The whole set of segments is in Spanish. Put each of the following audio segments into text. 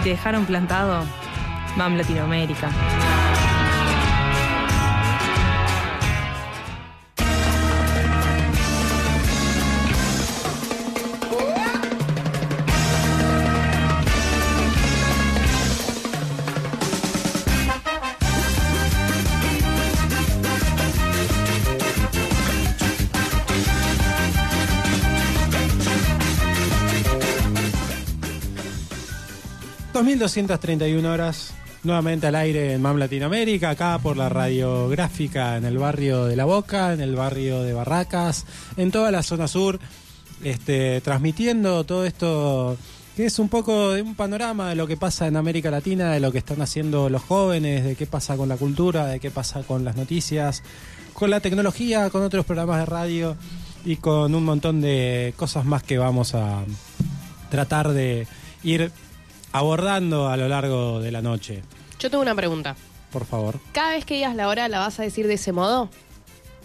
Si te dejaron plantado, MAM Latinoamérica. ...2.231 horas... ...nuevamente al aire en MAM Latinoamérica... ...acá por la radiográfica... ...en el barrio de La Boca... ...en el barrio de Barracas... ...en toda la zona sur... Este, ...transmitiendo todo esto... ...que es un poco de un panorama... ...de lo que pasa en América Latina... ...de lo que están haciendo los jóvenes... ...de qué pasa con la cultura... ...de qué pasa con las noticias... ...con la tecnología... ...con otros programas de radio... ...y con un montón de cosas más que vamos a... ...tratar de ir abordando a lo largo de la noche. Yo tengo una pregunta. Por favor. Cada vez que digas la hora, ¿la vas a decir de ese modo?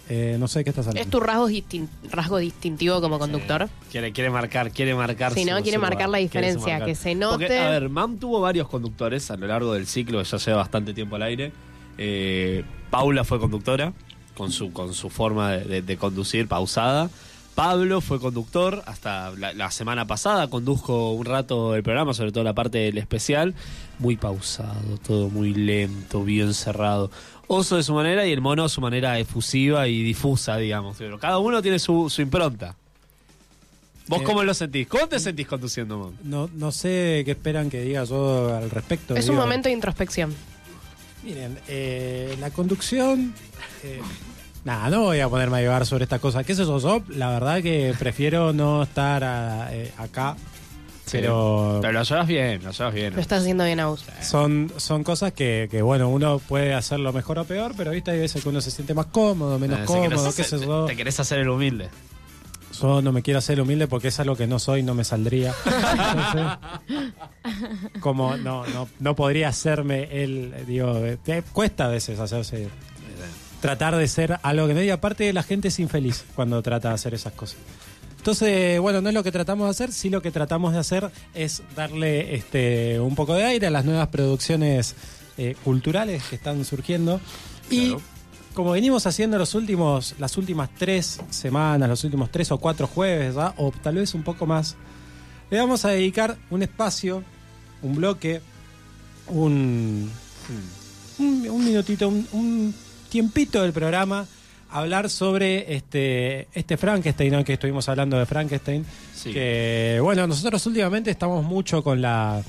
Eh, no sé qué estás hablando. ¿Es tu rasgo, distin- rasgo distintivo como conductor? Quiere, quiere marcar, quiere marcar. Sí, ¿no? su- Quiere su marcar la diferencia, marcar. que se note. Porque, a ver, MAM tuvo varios conductores a lo largo del ciclo, que ya lleva bastante tiempo al aire. Eh, Paula fue conductora, con su, con su forma de, de- de conducir pausada. Pablo fue conductor hasta la, la semana pasada, condujo un rato el programa, sobre todo la parte del especial. Muy pausado, todo muy lento, bien cerrado. Oso de su manera y el mono a su manera efusiva y difusa, digamos. Pero cada uno tiene su, su impronta. ¿Vos Eh, cómo lo sentís? ¿Cómo te sentís conduciendo, Mam? No, no sé qué esperan que diga yo al respecto. Es un momento de introspección. Miren, eh, la conducción. eh, nada, no voy a ponerme a llevar sobre esta cosa. ¿Qué es eso? Yo, la verdad que prefiero no estar a- eh, acá. Pero Pero lo llevas bien, lo llevas bien. Lo estás haciendo bien, Aus. son, son cosas que, que, bueno, uno puede hacerlo mejor o peor, pero viste, hay veces que uno se siente más cómodo, menos Eh, si cómodo, qué sé. Te querés hacer el humilde. Yo no me quiero hacer humilde porque es algo que no soy, no me saldría. Entonces, como no, no, no podría hacerme el, digo, eh, te- cuesta a veces hacerse, tratar de ser algo que no, y aparte la gente es infeliz cuando trata de hacer esas cosas. Entonces, bueno, no es lo que tratamos de hacer, sí lo que tratamos de hacer es darle este un poco de aire a las nuevas producciones eh, culturales que están surgiendo. Y como venimos haciendo los últimos, las últimas tres semanas, los últimos tres o cuatro jueves, ¿verdad? o tal vez un poco más, le vamos a dedicar un espacio, un bloque, un, un, un minutito, un, un tiempito del programa hablar sobre este, este Frankenstein, ¿no? que estuvimos hablando de Frankenstein. Sí. Que bueno, nosotros últimamente estamos mucho con la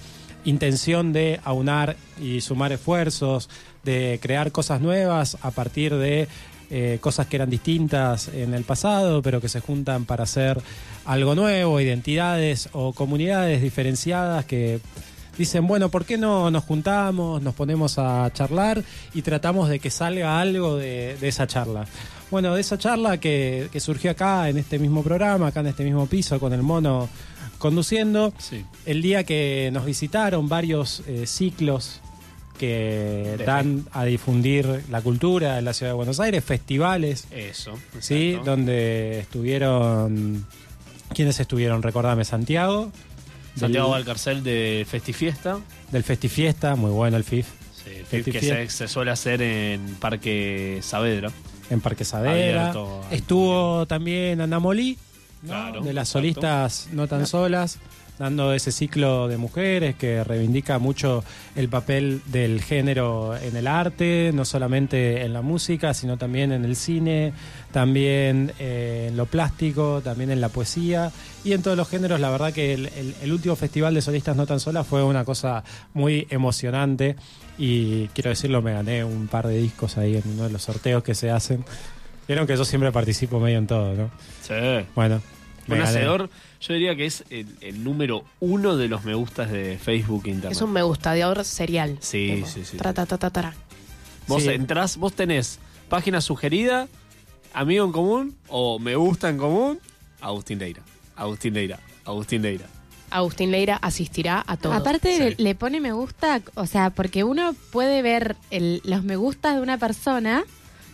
intención de aunar y sumar esfuerzos, de crear cosas nuevas a partir de eh, cosas que eran distintas en el pasado, pero que se juntan para hacer algo nuevo, identidades o comunidades diferenciadas que dicen, bueno, ¿por qué no nos juntamos, nos ponemos a charlar y tratamos de que salga algo de, de esa charla? Bueno, de esa charla que, que surgió acá, en este mismo programa, acá en este mismo piso, con el mono conduciendo, Sí. el día que nos visitaron varios eh, ciclos que De dan a difundir la cultura en la ciudad de Buenos Aires, festivales, Eso. ¿sí? Donde estuvieron... ¿Quiénes estuvieron? Recordame, Santiago. Santiago Valcarcel de Festifiesta. del Festifiesta, muy bueno el FIF, Sí, el FIF que se, se suele hacer en Parque Saavedra. en Parque Saavedra. Abierto Estuvo también Ana Molí, ¿no? Claro, de las exacto. solistas no tan solas, dando ese ciclo de mujeres que reivindica mucho el papel del género en el arte, no solamente en la música, sino también en el cine, también eh, en lo plástico, también en la poesía y en todos los géneros. La verdad que el, el- el último festival de solistas no tan solas fue una cosa muy emocionante y quiero decirlo, me gané un par de discos ahí en uno de los sorteos que se hacen. Vieron que yo siempre participo medio en todo, ¿no? Sí. Bueno, Me Un gané. hacedor, yo diría que es el, el número uno de los me gustas de Facebook e Internet. Es un me gusta de ahora serial. Sí, Tipo, sí, sí, tra, ta, ta. Vos Sí. entrás, vos tenés página sugerida, amigo en común o me gusta en común, Agustín Leira. Agustín Leira. Agustín Leira. Agustín Leira asistirá a todo. Aparte Sí. le pone me gusta, o sea, porque uno puede ver el- los me gustas de una persona,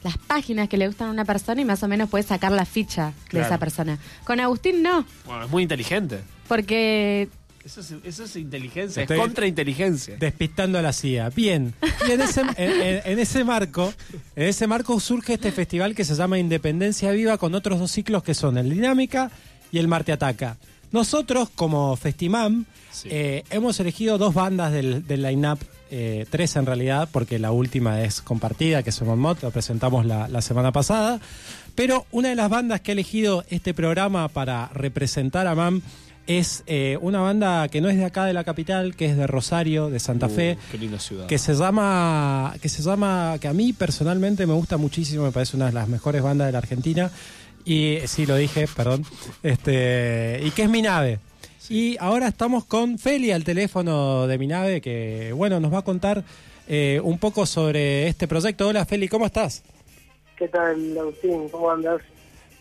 las páginas que le gustan a una persona y más o menos puede sacar la ficha de esa persona. Con Agustín no, Bueno, es muy inteligente. porque Eso es, eso es inteligencia, Estoy- es contrainteligencia. Despistando a la CIA. Bien. Y en ese, en, en- en ese marco, en ese marco surge este festival que se llama Independencia Viva con otros dos ciclos que son el Dinámica y el Marte Ataca. Nosotros, como Festimam, Sí. eh, hemos elegido dos bandas del, del line-up, eh, tres en realidad, porque la última es compartida, que es Mot, lo presentamos la, la semana pasada. Pero una de las bandas que ha elegido este programa para representar a MAM es eh, una banda que no es de acá de la capital, que es de Rosario, de Santa Fe, Uh, qué linda ciudad. que se llama, que se llama, que a mí personalmente me gusta muchísimo, me parece una de las mejores bandas de la Argentina. Y eh, sí, lo dije, perdón. Este, y que es mi nave. Y ahora estamos con Feli al teléfono de mi nave, que bueno, nos va a contar eh, un poco sobre este proyecto. Hola Feli, ¿cómo estás? ¿Qué tal, Agustín? ¿Cómo andas?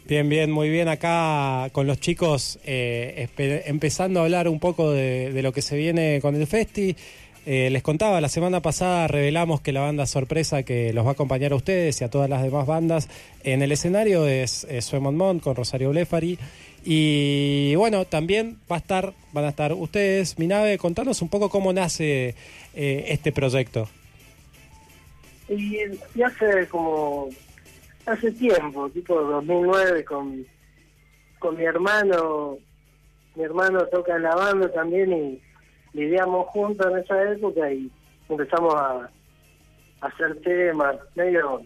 Bien, bien, muy bien. Acá con los chicos eh, empezando a hablar un poco de, de lo que se viene con el Festi. Eh, les contaba, la semana pasada revelamos que la banda sorpresa que los va a acompañar a ustedes y a todas las demás bandas en el escenario es, es Suemon Mont con Rosario Blefari. Y bueno, también va a estar, van a estar ustedes, mi nave, contanos un poco cómo nace eh, este proyecto. Y, hace como, hace tiempo, tipo 2009, con, con mi hermano, mi hermano toca en la banda también y vivíamos juntos en esa época y empezamos a, a hacer temas, medio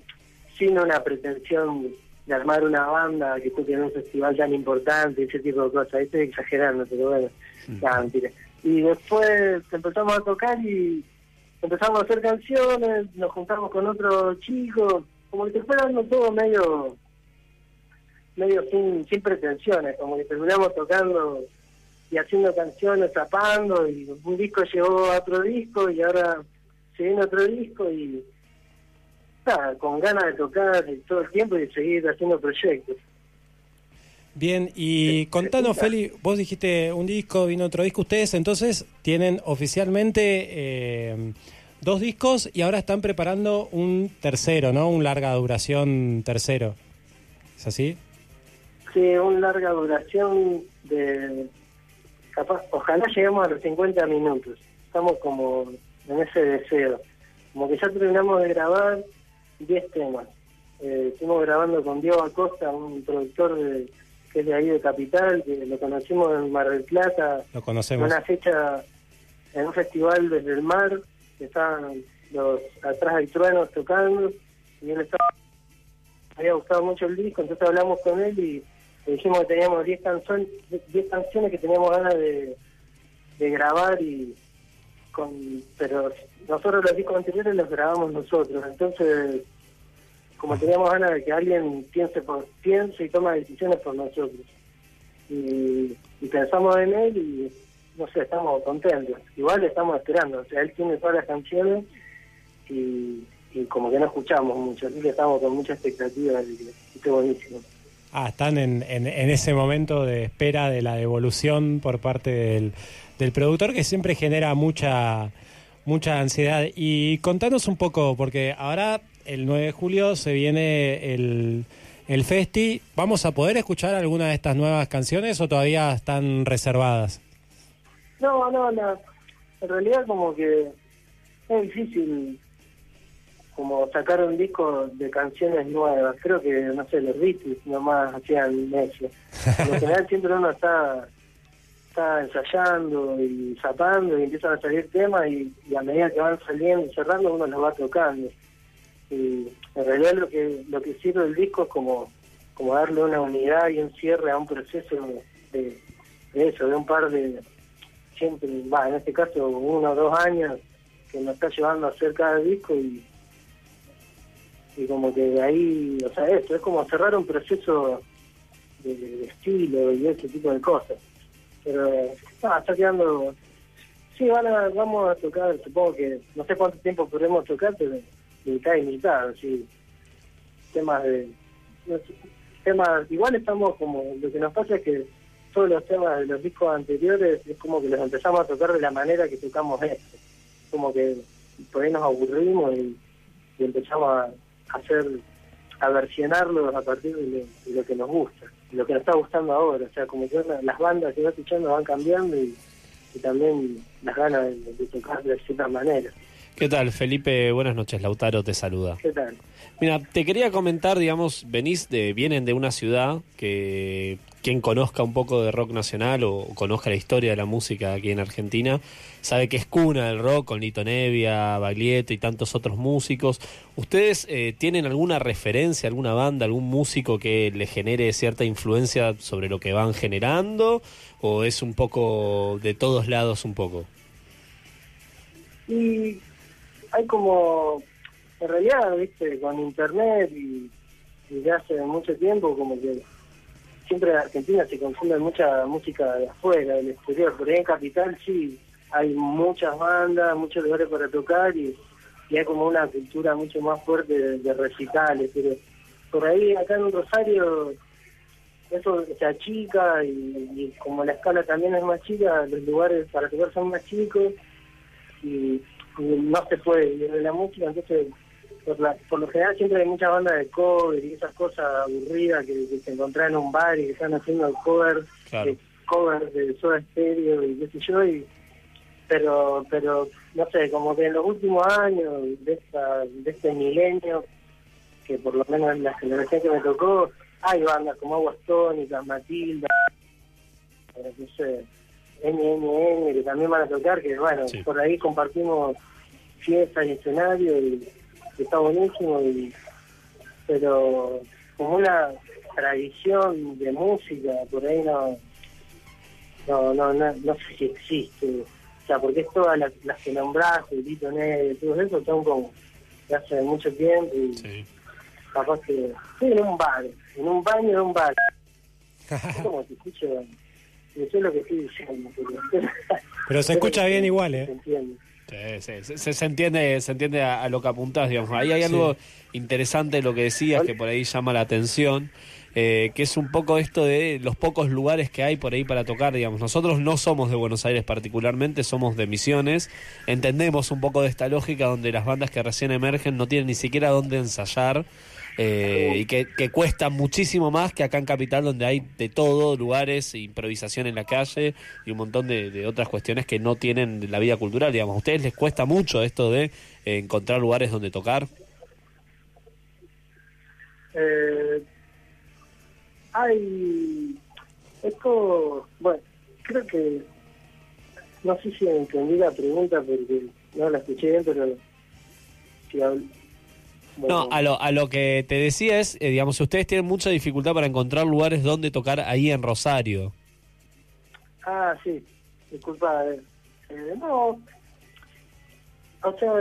sin una pretensión de armar una banda que toque en un festival tan importante, ese tipo de cosas. Ahí estoy exagerando, pero bueno, mentira. Y después empezamos a tocar y empezamos a hacer canciones, nos juntamos con otros chicos, como que dando todo medio medio sin, sin pretensiones, como que terminamos tocando y haciendo canciones, zapando, y un disco llegó a otro disco y ahora se viene otro disco y nada, con ganas de tocar todo el tiempo y de seguir haciendo proyectos. Bien, y contanos, Feli, vos dijiste un disco, vino otro disco. Ustedes entonces tienen oficialmente eh, dos discos y ahora están preparando un tercero, ¿no? Un larga duración tercero. ¿Es así? Sí, una larga duración de... Capaz, ojalá lleguemos a los 50 minutos. Estamos como en ese deseo. Como que ya terminamos de grabar 10 temas. Eh, estuvimos grabando con Diego Acosta, un productor de, que es de ahí de Capital, que lo conocimos en Mar del Plata, Lo en conocemos. una fecha, en un festival desde el mar, que estaban los atrás hay truenos tocando, y él estaba, me había gustado mucho el disco, entonces hablamos con él y le dijimos que teníamos 10 canciones, 10 canciones que teníamos ganas de, de grabar y con pero nosotros los discos anteriores los grabamos nosotros, entonces como teníamos ganas de que alguien piense por piense y tome decisiones por nosotros y, y pensamos en él y no sé, estamos contentos. Igual estamos esperando, o sea, él tiene todas las canciones y, y como que no escuchamos mucho, así que estamos con mucha expectativa de que esté buenísimo. Ah, están en, en- en ese momento de espera de la devolución por parte del, del productor que siempre genera mucha, mucha ansiedad. Y contanos un poco, porque ahora el 9 de julio se viene el, el Festi. ¿Vamos a poder escuchar alguna de estas nuevas canciones o todavía están reservadas? No, no, no. En realidad como que es difícil como sacar un disco de canciones nuevas. Creo que, no sé, los Beatles nomás hacían eso. En general siempre uno está, está ensayando y zapando y empiezan a salir temas y, a medida que van saliendo y cerrando uno los va tocando. Y en realidad lo que lo que sirve el disco es como, como darle una unidad y un cierre a un proceso de, eso, de un par de, siempre, va, en este caso uno o dos años que nos está llevando a hacer cada disco y y como que de ahí, o sea, esto es como cerrar un proceso de estilo y ese tipo de cosas. Pero no, está quedando... Sí, van a, vamos a tocar, supongo que, no sé cuánto tiempo podremos tocar, pero mitad y mitad, sí. Temas de... temas, igual estamos como, lo que nos pasa es que todos los temas de los discos anteriores es como que los empezamos a tocar de la manera que tocamos esto. Como que por ahí nos aburrimos y, empezamos a hacer, a versionarlos a partir de lo, que nos gusta, lo que nos está gustando ahora. O sea, como que las bandas que va escuchando van cambiando y, también las ganas de, de tocar de cierta manera. ¿Qué tal, Felipe? Buenas noches, Lautaro te saluda. ¿Qué tal? Mira, te quería comentar, digamos, venís de, vienen de una ciudad que quien conozca un poco de rock nacional o conozca la historia de la música aquí en Argentina, sabe que es cuna del rock con Lito Nevia, Baglietto y tantos otros músicos. ¿Ustedes eh, tienen alguna referencia, alguna banda, algún músico que le genere cierta influencia sobre lo que van generando? ¿O es un poco de todos lados un poco? Y hay como, en realidad, viste, con internet y, y de hace mucho tiempo, como que siempre en Argentina se consume mucha música de afuera, del exterior. Ahí en Capital sí hay muchas bandas, muchos lugares para tocar y, y hay como una cultura mucho más fuerte de, recitales, pero por ahí acá en Rosario eso se achica y, como la escala también es más chica, los lugares para tocar son más chicos y no se puede vivir de la música, entonces por, la- por lo general siempre hay muchas bandas de cover y esas cosas aburridas que, que se encuentran en un bar y que están haciendo cover, Claro. de cover de Soda Stereo y qué sé yo, y, pero pero no sé, como que en los últimos años de, esta, de este milenio, que por lo menos en la generación que me tocó, hay bandas como Aguas Tónicas, Matilda, eh, no sé, NNN, que también van a tocar, que bueno, Sí. por ahí compartimos fiestas y escenario y, y está buenísimo, y, pero como una tradición de música, por ahí no, no, no, no, no sé si existe. O sea, porque es todas las, las que nombraste, Lito Neve, todo eso son como de hace mucho tiempo y Sí. capaz que sí, en un bar, en un baño de un bar. es como que escucho, lo que estoy diciendo, pero, Pero se escucha bien igual, Se ¿eh? entiende. Sí, sí, se, se- se entiende, se entiende a, a lo que apuntás, digamos. Ahí hay algo interesante de lo que decías que por ahí llama la atención, eh, que es un poco esto de los pocos lugares que hay por ahí para tocar, digamos. Nosotros no somos de Buenos Aires particularmente, somos de Misiones. Entendemos un poco de esta lógica donde las bandas que recién emergen no tienen ni siquiera dónde ensayar. Eh, y que, cuesta muchísimo más que acá en Capital donde hay de todo, lugares, improvisación en la calle y un montón de, de otras cuestiones que no tienen la vida cultural, digamos. ¿A ustedes les cuesta mucho esto de eh, encontrar lugares donde tocar? Eh, hay esto, bueno, creo que no sé si entendí la pregunta porque no la escuché bien, pero No, a lo, a lo que te decía es, eh, digamos, ustedes tienen mucha dificultad para encontrar lugares donde tocar ahí en Rosario. Ah, sí, disculpa. eh, eh, no, o sea,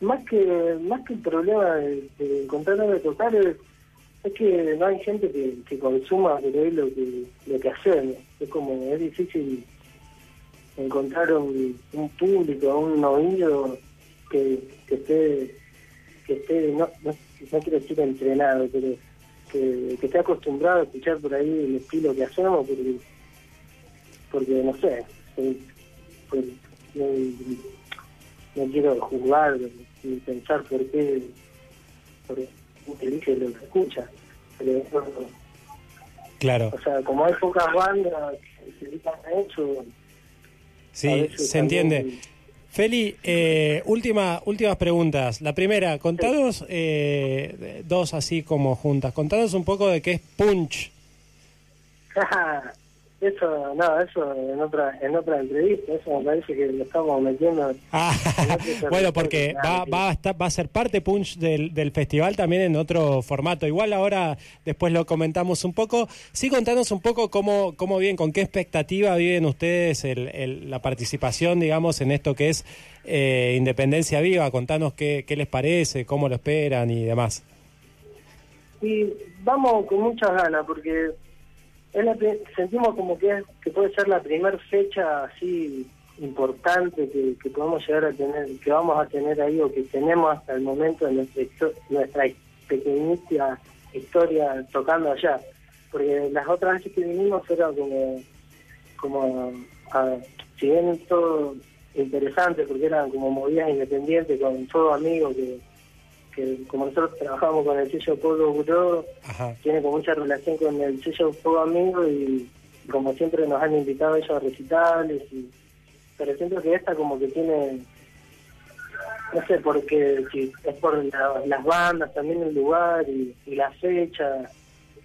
más que más que el problema de, de encontrar dónde tocar es, es que no hay gente que, que consuma ahí lo que, lo que hacemos. Es como, es difícil encontrar un, un público, un oído que, que esté, que esté no, no, no quiero decir entrenado, pero que, que esté acostumbrado a escuchar por ahí el estilo que hacemos, porque, porque no sé, pues, no, no quiero juzgar ni pensar por qué, por qué elige lo que escucha, pero Claro. o sea, como hay pocas bandas que se dedican a eso, Sí, se entiende. Feli, eh, última, últimas preguntas. La primera, contanos eh, dos así como juntas. Contanos un poco de qué es punch. eso, no, eso en otra, en otra entrevista, eso me parece que lo estamos metiendo. Ah, bueno, porque va, va, a estar, va a ser parte punch del, del festival también en otro formato. Igual ahora después lo comentamos un poco. Sí, contanos un poco cómo, cómo viven, con qué expectativa viven ustedes el, el- la participación, digamos, en esto que es eh, Independencia Viva. Contanos qué, qué les parece, cómo lo esperan y demás. Y vamos con muchas ganas porque es la sentimos como que, que puede ser la primera fecha así importante que, que podemos llegar a tener, que vamos a tener ahí o que tenemos hasta el momento en nuestra, nuestra pequeñita historia tocando allá. Porque las otras veces que vinimos era como, como a- si bien todo interesante porque eran como movidas independientes con todo amigos que, que como nosotros trabajamos con el sello Polo Buró, tiene como mucha relación con el sello Fuego Amigo y como siempre nos han invitado ellos a recitales y pero siento que esta como que tiene no sé porque si es por la- las bandas también el lugar y, y la fecha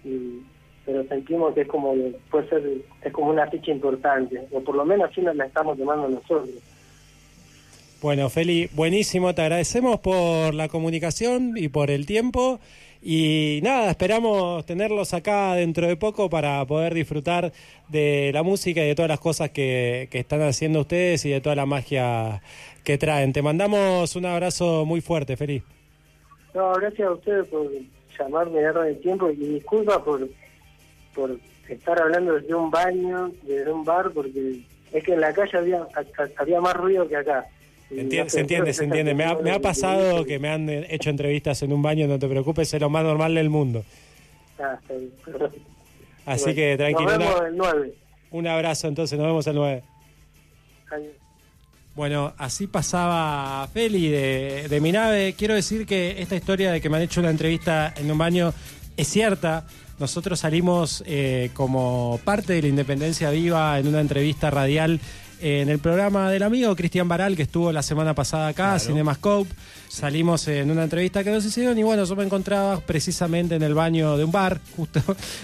y pero sentimos que es como puede ser es como una fecha importante o por lo menos así nos la estamos tomando nosotros Bueno, Feli, buenísimo, te agradecemos por la comunicación y por el tiempo. Y nada, esperamos tenerlos acá dentro de poco para poder disfrutar de la música y de todas las cosas que, que están haciendo ustedes y de toda la magia que traen. Te mandamos un abrazo muy fuerte, Feli. No, gracias a ustedes por llamarme, darme el tiempo y disculpa por, por estar hablando desde un baño, desde un bar, porque es que en la calle había, ha- había más ruido que acá. Se entiende, se entiende, se. Me ha, me ha está pasado que me han eh, hecho entrevistas en un baño, no te preocupes, es lo más normal del mundo. Ah. Así que tranquilo. Nos vemos el 9. un abrazo entonces, nos vemos el 9. Bueno, así pasaba Feli de, de mi nave. Quiero decir que esta historia de que me han hecho una entrevista en un baño es cierta. Nosotros salimos eh, como parte de la Independencia Viva en una entrevista radial en el programa del amigo Cristian Baral, que estuvo la semana pasada acá, Cinemascope. Salimos en una entrevista que nos hicieron y bueno, yo me encontraba precisamente en el baño de un bar, justo,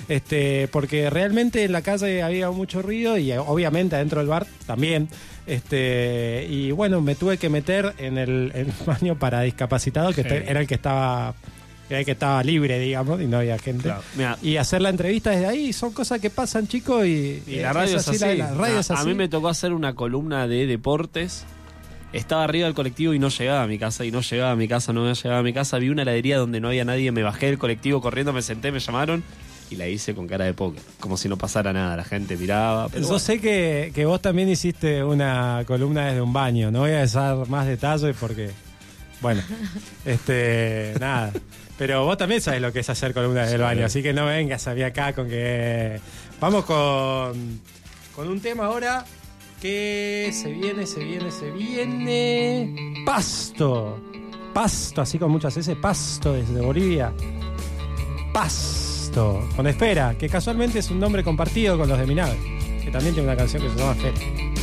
este, porque realmente en la calle había mucho ruido y obviamente adentro del bar también. Este, y bueno, me tuve que meter en el, en el baño para discapacitados, que era el que estaba que estaba libre, digamos, y no había gente. Claro. Mira. Y hacer la entrevista desde ahí son cosas que pasan, chicos, y, Y la radio es así. la- la radio a, es a así. mí me tocó hacer una columna de deportes. Estaba arriba del colectivo y no llegaba a mi casa, y no llegaba a mi casa, no llegaba a mi casa. Vi una heladería donde no había nadie, me bajé del colectivo corriendo, me senté, me llamaron y la hice con cara de póker. Como si no pasara nada, la gente miraba. Pero Yo bueno. sé que, que vos también hiciste una columna desde un baño. No voy a dar más detalles porque, bueno, este, nada. Pero vos también sabés lo que es hacer columna desde el baño, así que no vengas a mí acá con que. Vamos con, con un tema ahora que se viene, se viene, se viene. Pasto. Pasto, así con muchas veces, pasto desde Bolivia. Pasto, con Esfera, que casualmente es un nombre compartido con los de mi nave, que también tiene una canción que se llama Esfera.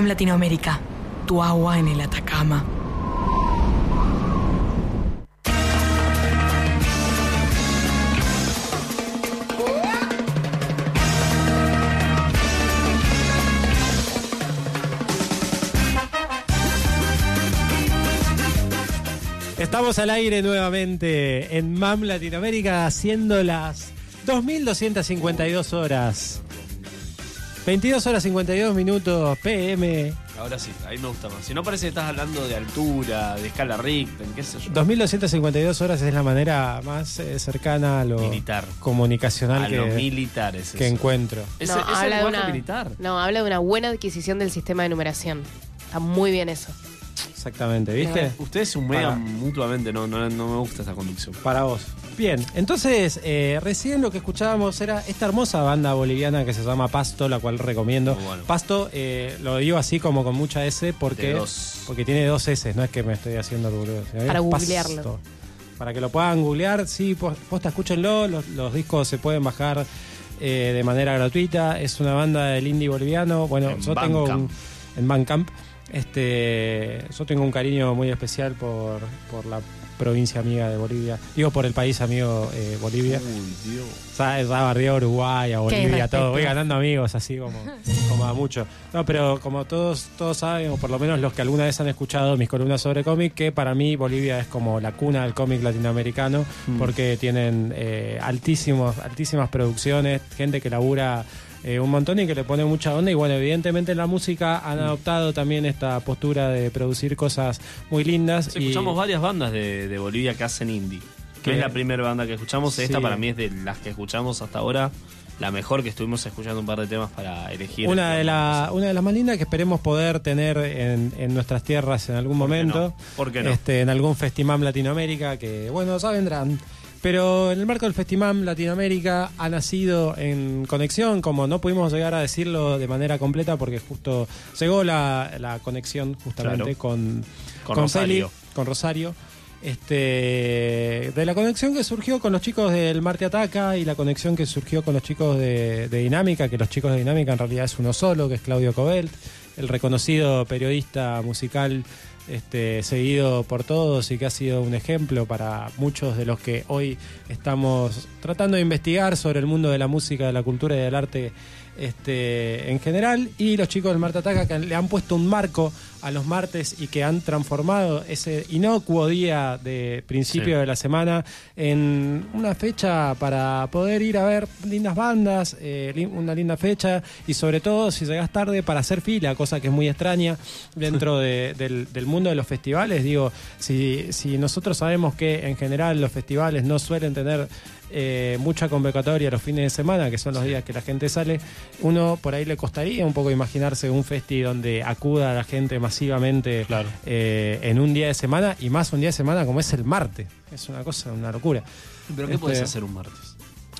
MAM Latinoamérica, tu agua en el Atacama. Estamos al aire nuevamente en MAM Latinoamérica haciendo las 2252 horas. 22 horas 52 minutos PM. Ahora sí, ahí me gusta más. Si no parece que estás hablando de altura, de escala Richter, qué sé yo. 2252 horas es la manera más eh, cercana a lo Militar. comunicacional A que, los militares. que eso. encuentro. Ese, No, ese habla de una- militar. No, habla de una buena adquisición del sistema de numeración. Está muy bien eso. Exactamente, ¿viste? Ustedes se humean mutuamente, no, no, no me gusta esa conducción. Para vos. Bien, entonces eh, recién lo que escuchábamos era esta hermosa banda boliviana que se llama Pasto, la cual recomiendo. Bueno. Pasto, eh, lo digo así como con mucha S porque, porque tiene dos S, no es que me estoy haciendo el boludo. Para googlearlo. Pasto. Para que lo puedan googlear, sí, pos- posta, escúchenlo, los, los discos se pueden bajar eh, de manera gratuita. Es una banda del indie boliviano. Bueno, En yo tengo un, Bandcamp. en Bandcamp. Este, yo tengo un cariño muy especial por, por la provincia amiga de Bolivia. Digo, por el país amigo eh, Bolivia. Uy, Dios. Ya, ya barrié a Uruguay, a Bolivia, todo. Voy ganando amigos así como, como a mucho. No, pero como todos, todos saben, o por lo menos los que alguna vez han escuchado mis columnas sobre cómic, que para mí Bolivia es como la cuna del cómic latinoamericano, Mm. porque tienen eh, altísimos, altísimas producciones, gente que labura eh, un montón y que le pone mucha onda. Y bueno, evidentemente en la música han adoptado también esta postura de producir cosas muy lindas. Sí, y- escuchamos varias bandas de, de Bolivia que hacen indie. Que es la primera banda que escuchamos. Esta Sí. para mí es de las que escuchamos hasta ahora. La mejor que estuvimos escuchando un par de temas para elegir. Una de, la, una de las más lindas que esperemos poder tener en, en nuestras tierras en algún ¿Por qué momento. no? ¿Por qué no? Este, en algún Festimam Latinoamérica, que bueno, ya vendrán. Pero en el marco del Festimam Latinoamérica ha nacido en conexión, como no pudimos llegar a decirlo de manera completa porque justo llegó la, la conexión justamente Claro. con, Con Feli, Rosario. con Rosario. Este, de la conexión que surgió con los chicos del Marte Ataca y la conexión que surgió con los chicos de, de Dinámica, que los chicos de Dinámica en realidad es uno solo, que es Claudio Cobelt, el reconocido periodista musical este, seguido por todos y que ha sido un ejemplo para muchos de los que hoy estamos tratando de investigar sobre el mundo de la música, de la cultura y del arte este, en general. Y los chicos del Marte Ataca que le han puesto un marco a los martes y que han transformado ese inocuo día de principio Sí. de la semana en una fecha para poder ir a ver lindas bandas, eh, una linda fecha y sobre todo si llegas tarde para hacer fila, cosa que es muy extraña dentro de- del, del mundo de los festivales. Digo, si, si nosotros sabemos que en general los festivales no suelen tener eh, mucha convocatoria los fines de semana, que son los días que la gente sale, uno por ahí le costaría un poco imaginarse un festi donde acuda la gente masivamente Claro. eh, en un día de semana y más un día de semana como es el martes. Es una cosa, una locura. ¿Pero qué Este, puedes hacer un martes?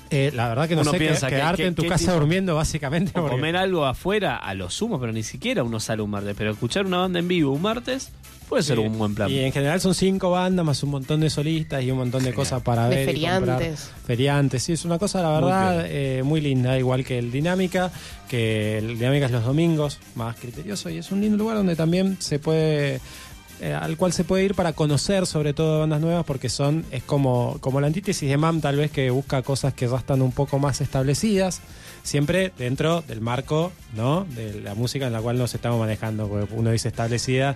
Eh, la verdad que no Uno sé, piensa que- quedarte que- en tu casa tipo- durmiendo básicamente. O porque- comer algo afuera a lo sumo, pero ni siquiera uno sale un martes. Pero escuchar una banda en vivo un martes puede ser Sí. un buen plan. Y en general son cinco bandas más un montón de solistas y un montón de cosas para De ver. y comprar. feriantes. Feriantes, sí, es una cosa, la verdad, eh, muy linda, igual que el Dinámica, que el Dinámica es los domingos, más criterioso, y es un lindo lugar donde también se puede. eh, al cual se puede ir para conocer sobre todo bandas nuevas porque son es como como la antítesis de MAM tal vez que busca cosas que ya están un poco más establecidas siempre dentro del marco no de la música en la cual nos estamos manejando porque uno dice establecida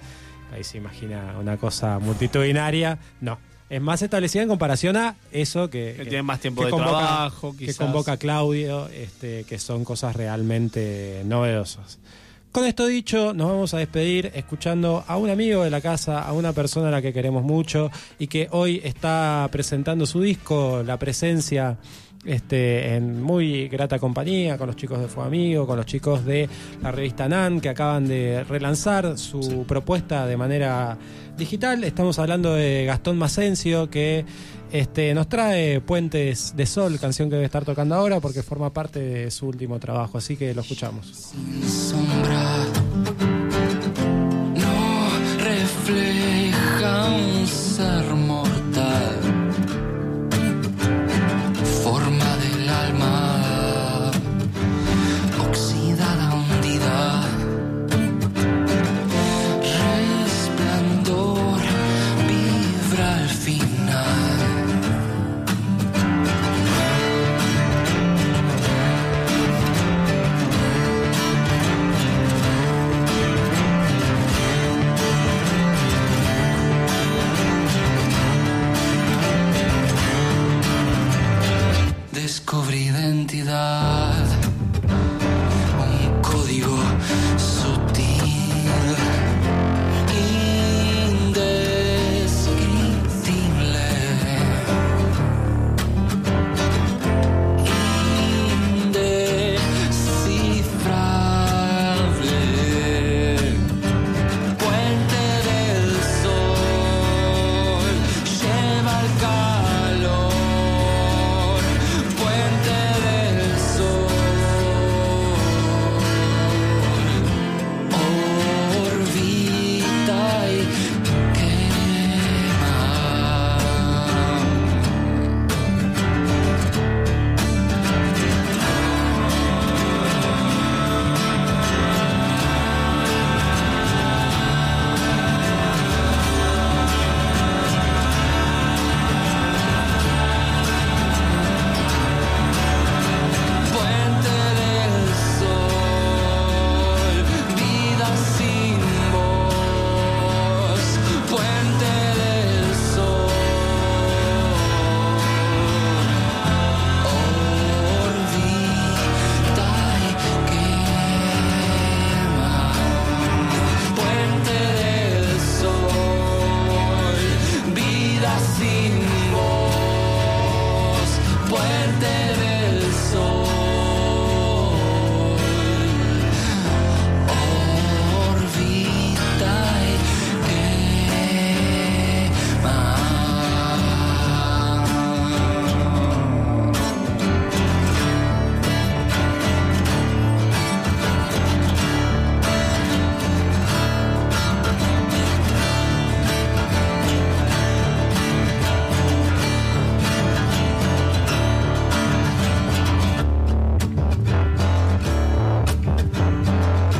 ahí se imagina una cosa multitudinaria. No. Es más establecida en comparación a eso que, Que tiene más tiempo de convoca- trabajo, que quizás. convoca Claudio este, que son cosas realmente novedosas. Con esto dicho, nos vamos a despedir escuchando a un amigo de la casa, a una persona a la que queremos mucho y que hoy está presentando su disco, La Presencia, este, en muy grata compañía, con los chicos de Fue Amigo, con los chicos de la revista NAN, que acaban de relanzar su propuesta de manera digital. Estamos hablando de Gastón Macencio, que este, nos trae Puentes de Sol, canción que debe estar tocando ahora porque forma parte de su último trabajo, así que lo escuchamos. sombra